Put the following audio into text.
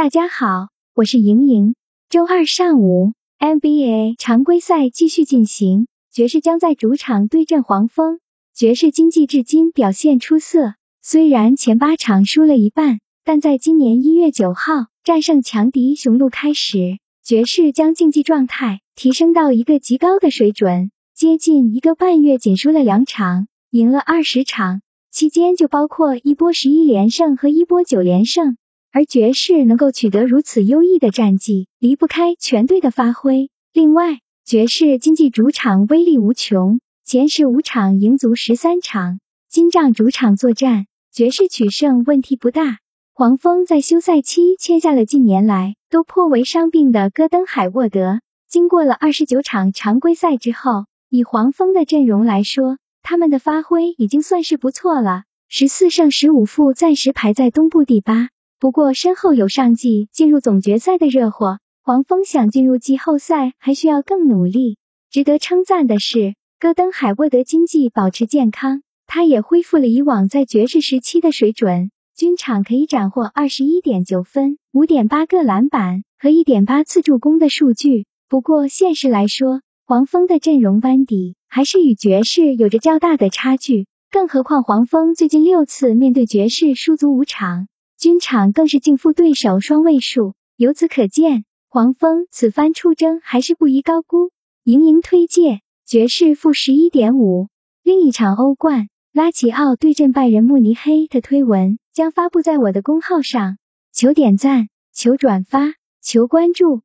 大家好，我是莹莹。周二上午，NBA 常规赛继续进行，爵士将在主场对阵黄蜂。爵士经济至今表现出色，虽然前八场输了一半，但在今年一月九号战胜强敌雄鹿开始，爵士将竞技状态提升到一个极高的水准。接近一个半月，仅输了两场，赢了二十场，期间就包括一波十一连胜和一波九连胜。而爵士能够取得如此优异的战绩，离不开全队的发挥。另外，爵士经济主场威力无穷，前十五场赢足十三场。金帐主场作战，爵士取胜问题不大。黄蜂在休赛期签下了近年来都颇为伤病的戈登·海沃德。经过了二十九场常规赛之后，以黄蜂的阵容来说，他们的发挥已经算是不错了，十四胜十五负，暂时排在东部第八。不过身后有上季进入总决赛的热火，黄蜂想进入季后赛还需要更努力。值得称赞的是，戈登·海沃德经济保持健康，他也恢复了以往在爵士时期的水准，均场可以斩获二十一点九分、五点八个篮板和一点八次助攻的数据。不过现实来说，黄蜂的阵容班底还是与爵士有着较大的差距，更何况黄蜂最近六次面对爵士输足五场。军场更是净负对手双位数，由此可见，黄蜂此番出征还是不宜高估。盈盈推介爵士负十一点五。另一场欧冠，拉齐奥对阵拜仁慕尼黑的推文将发布在我的公号上，求点赞，求转发，求关注。